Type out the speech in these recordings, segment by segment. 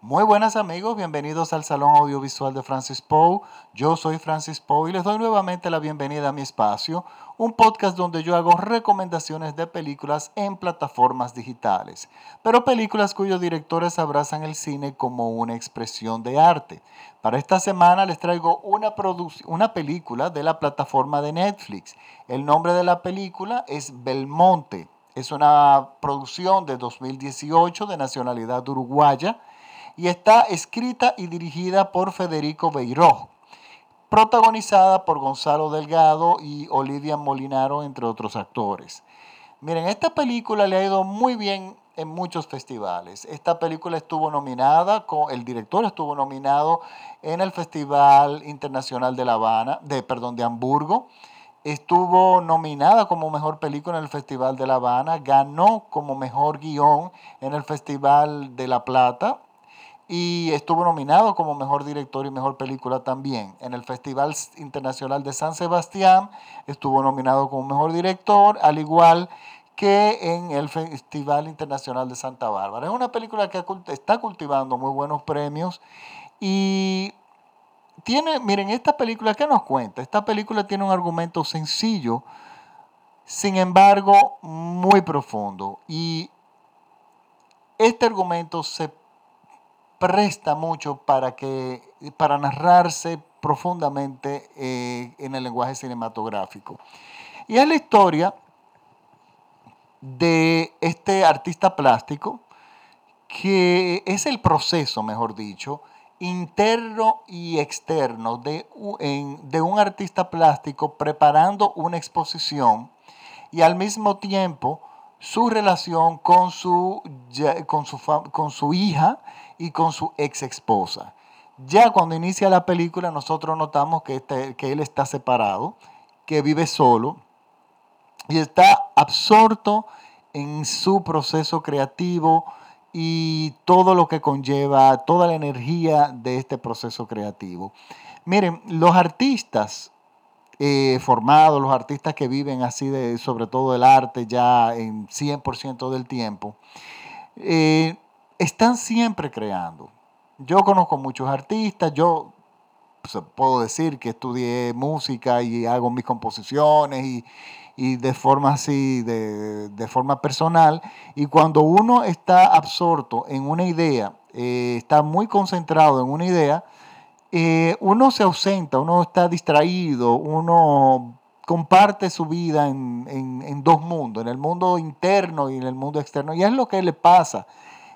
Muy buenas amigos, bienvenidos al Salón Audiovisual de Francis Poe. Yo soy Francis Poe y les doy nuevamente la bienvenida a mi espacio, un podcast donde yo hago recomendaciones de películas en plataformas digitales, pero películas cuyos directores abrazan el cine como una expresión de arte. Para esta semana les traigo una, una película de la plataforma de Netflix. El nombre de la película es Belmonte. Es una producción de 2018 de nacionalidad uruguaya y está escrita y dirigida por Federico Beiró, protagonizada por Gonzalo Delgado y Olivia Molinaro, entre otros actores. Miren, esta película le ha ido muy bien en muchos festivales. Esta película estuvo nominada, el director estuvo nominado en el Festival Internacional de La Habana, de, perdón, de Hamburgo. Estuvo nominada como mejor película en el Festival de La Habana, ganó como mejor guion en el Festival de La Plata y estuvo nominado como mejor director y mejor película también. En el Festival Internacional de San Sebastián estuvo nominado como mejor director, al igual que en el Festival Internacional de Santa Bárbara. Es una película que está cultivando muy buenos premios y tiene, miren, esta película, ¿qué nos cuenta? Esta película tiene un argumento sencillo, sin embargo, muy profundo. Y este argumento se presta mucho para, que, para narrarse profundamente eh, en el lenguaje cinematográfico. Y es la historia de este artista plástico, que es el proceso, mejor dicho, interno y externo de, de un artista plástico preparando una exposición y al mismo tiempo su relación con su, con su, con su hija y con su ex esposa. Ya cuando inicia la película nosotros notamos que, este, que él está separado, que vive solo y está absorto en su proceso creativo y todo lo que conlleva, toda la energía de este proceso creativo. Miren, los artistas eh, formados, los artistas que viven así de, sobre todo el arte ya en 100% del tiempo, eh, están siempre creando. Yo conozco muchos artistas, yo pues, puedo decir que estudié música y hago mis composiciones y, de forma así, de, forma personal. Y cuando uno está absorto en una idea, eh, está muy concentrado en una idea, eh, uno se ausenta, uno está distraído, uno comparte su vida en, en, dos mundos, en el mundo interno y en el mundo externo. Y es lo que le pasa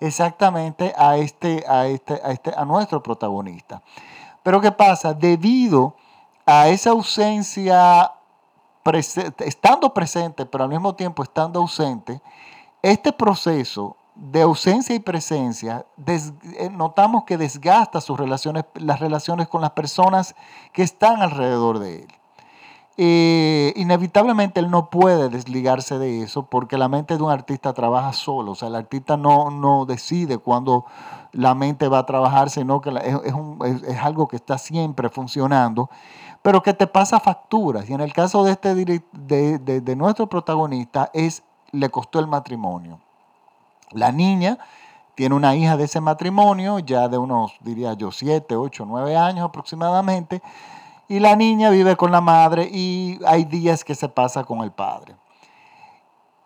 exactamente a, este, a, este, a, este, a nuestro protagonista. Pero ¿qué pasa? Debido a esa ausencia, estando presente, pero al mismo tiempo estando ausente, este proceso de ausencia y presencia, eh, notamos que desgasta sus relaciones, las relaciones con las personas que están alrededor de él. Eh, inevitablemente él no puede desligarse de eso porque la mente de un artista trabaja solo. O sea, el artista no, no decide cuándo la mente va a trabajar, sino que es, algo que está siempre funcionando, pero que te pasa facturas. Y en el caso de, este, de, de nuestro protagonista, es, le costó el matrimonio. La niña tiene una hija de ese matrimonio, ya de unos, diría yo, 7, 8, 9 años aproximadamente y la niña vive con la madre y hay días que se pasa con el padre.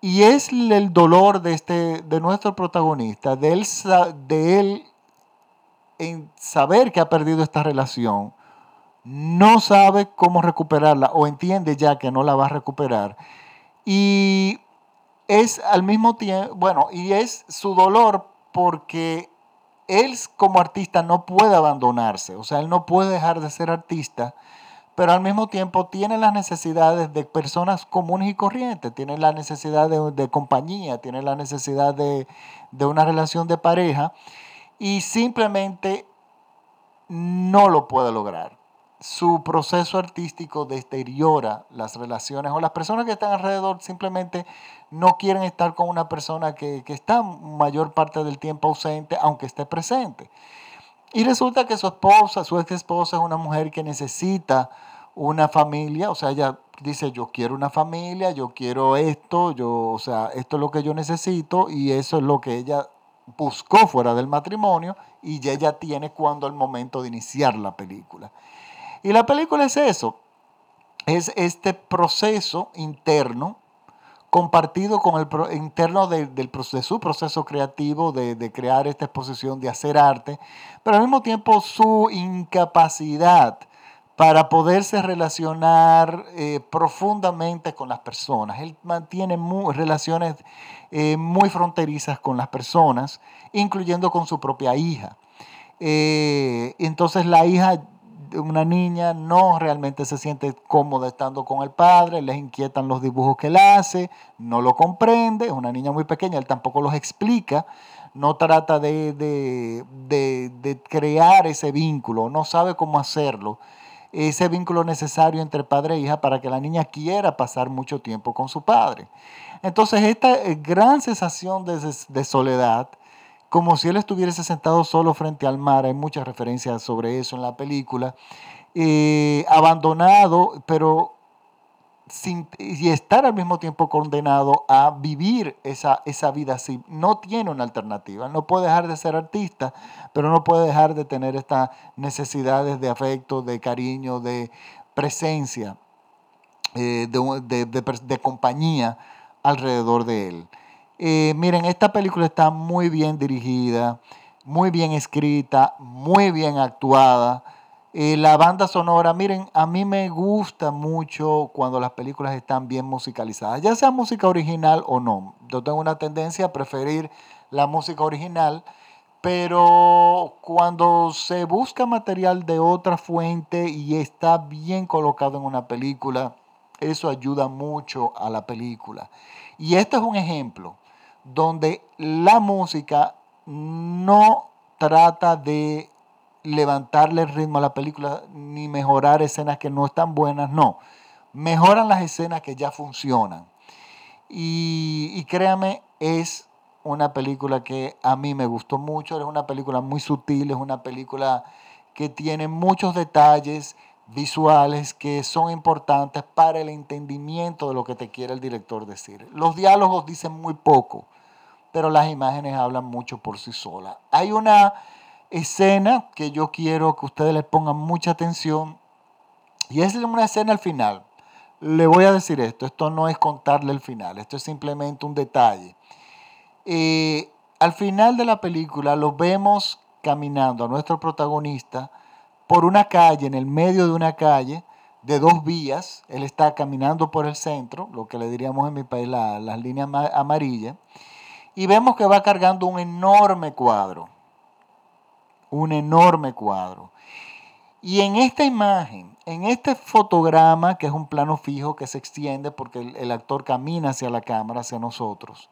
Y es el dolor de, este, de nuestro protagonista, de él, de él en saber que ha perdido esta relación, no sabe cómo recuperarla o entiende ya que no la va a recuperar. Y es al mismo tiempo, bueno, y es su dolor porque él como artista no puede abandonarse, o sea, él no puede dejar de ser artista, pero al mismo tiempo tiene las necesidades de personas comunes y corrientes, tiene la necesidad de, compañía, tiene la necesidad de, de una relación de pareja y simplemente no lo puede lograr su proceso artístico deteriora las relaciones o las personas que están alrededor simplemente no quieren estar con una persona que, está mayor parte del tiempo ausente, aunque esté presente. Y resulta que su esposa, su ex esposa es una mujer que necesita una familia, o sea, ella dice, yo quiero una familia, yo quiero esto, yo, o sea, esto es lo que yo necesito y eso es lo que ella buscó fuera del matrimonio y ella tiene cuando el momento de iniciar la película. Y la película es eso, es este proceso interno compartido con el interno de, su proceso creativo de, crear esta exposición, de hacer arte, pero al mismo tiempo su incapacidad para poderse relacionar eh, profundamente con las personas. Él mantiene relaciones eh, muy fronterizas con las personas, incluyendo con su propia hija. Eh, entonces la hija una niña no realmente se siente cómoda estando con el padre, les inquietan los dibujos que él hace, no lo comprende, es una niña muy pequeña, él tampoco los explica, no trata de, de, crear ese vínculo, no sabe cómo hacerlo, ese vínculo necesario entre padre e hija para que la niña quiera pasar mucho tiempo con su padre. Entonces esta eh, gran sensación de soledad, como si él estuviese sentado solo frente al mar. Hay muchas referencias sobre eso en la película. Eh, abandonado, pero sin, y estar al mismo tiempo condenado a vivir esa, esa vida así. No tiene una alternativa. No puede dejar de ser artista, pero no puede dejar de tener estas necesidades de afecto, de cariño, de presencia, eh, de, de compañía alrededor de él. Eh, miren, esta película está muy bien dirigida, muy bien escrita, muy bien actuada. Eh, la banda sonora, miren, a mí me gusta mucho cuando las películas están bien musicalizadas, ya sea música original o no. Yo tengo una tendencia a preferir la música original, pero cuando se busca material de otra fuente y está bien colocado en una película, eso ayuda mucho a la película. Y este es un ejemplo donde la música no trata de levantarle el ritmo a la película ni mejorar escenas que no están buenas, no. Mejoran las escenas que ya funcionan. Y, créame, es una película que a mí me gustó mucho, es una película muy sutil, es una película que tiene muchos detalles visuales que son importantes para el entendimiento de lo que te quiere el director decir. Los diálogos dicen muy poco, pero las imágenes hablan mucho por sí solas. Hay una escena que yo quiero que ustedes le pongan mucha atención y es una escena al final. Le voy a decir esto, esto no es contarle el final, esto es simplemente un detalle. Eh, al final de la película lo vemos caminando a nuestro protagonista por una calle, en el medio de una calle de dos vías. Él está caminando por el centro, lo que le diríamos en mi país las líneas amarillas y vemos que va cargando un enorme cuadro, un enorme cuadro. Y en esta imagen, en este fotograma, que es un plano fijo que se extiende porque el, actor camina hacia la cámara, hacia nosotros,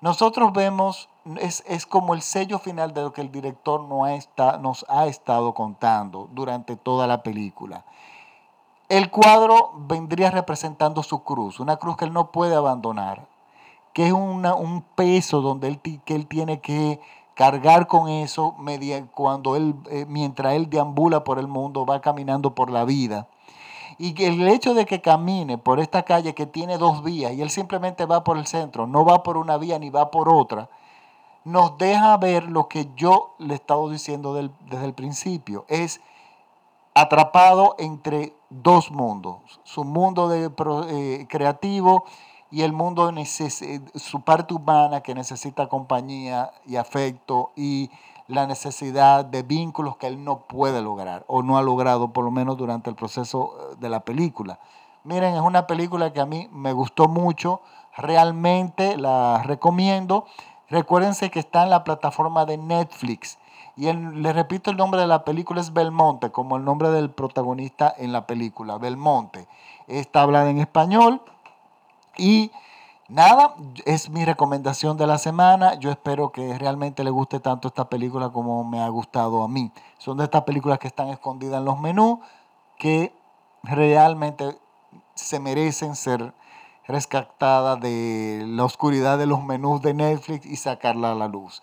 nosotros vemos, es, como el sello final de lo que el director nos ha estado contando durante toda la película. El cuadro vendría representando su cruz, una cruz que él no puede abandonar, que es un peso donde él, que él tiene que cargar con eso cuando él, eh, mientras él deambula por el mundo, va caminando por la vida. Y el hecho de que camine por esta calle que tiene dos vías y él simplemente va por el centro, no va por una vía ni va por otra, nos deja ver lo que yo le he estado diciendo desde el principio. Es atrapado entre dos mundos. Su mundo de, eh, creativo y el mundo, su parte humana que necesita compañía y afecto y la necesidad de vínculos que él no puede lograr o no ha logrado por lo menos durante el proceso eh, de la película. Miren, es una película que a mí me gustó mucho, realmente la recomiendo. Recuérdense que está en la plataforma de Netflix. Y le repito, el nombre de la película es Belmonte, como el nombre del protagonista en la película, Belmonte. Está hablada en español, y nada, es mi recomendación de la semana. Yo espero que realmente le guste tanto esta película como me ha gustado a mí. Son de estas películas que están escondidas en los menús que realmente se merecen ser rescatadas de la oscuridad de los menús de Netflix y sacarla a la luz.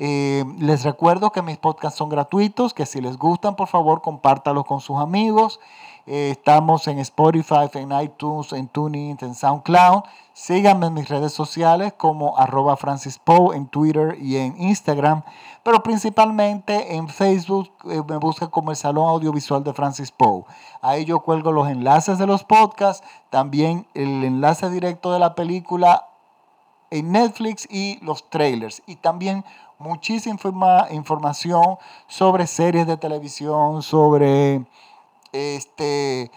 Eh, les recuerdo que mis podcasts son gratuitos, que si les gustan, por favor, compártalos con sus amigos. Eh, estamos en Spotify, en iTunes, en TuneIn, en SoundCloud. Síganme en mis redes sociales como arroba Francis Poe en Twitter y en Instagram, pero principalmente en Facebook eh, me busca como el Salón Audiovisual de Francis Poe. Ahí yo cuelgo los enlaces de los podcasts, también el enlace directo de la película en Netflix y los trailers. Y también muchísima información sobre series de televisión, sobre este,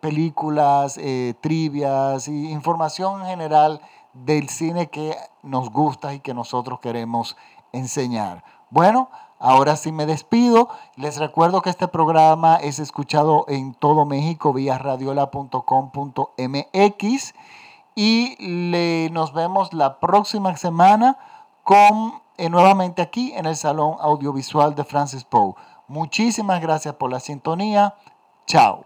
películas, eh, trivias y información en general del cine que nos gusta y que nosotros queremos enseñar. Bueno, ahora sí me despido. Les recuerdo que este programa es escuchado en todo México vía radiola.com.mx y le, nos vemos la próxima semana con eh, nuevamente aquí en el Salón Audiovisual de Francis Poe. Muchísimas gracias por la sintonía. Chao.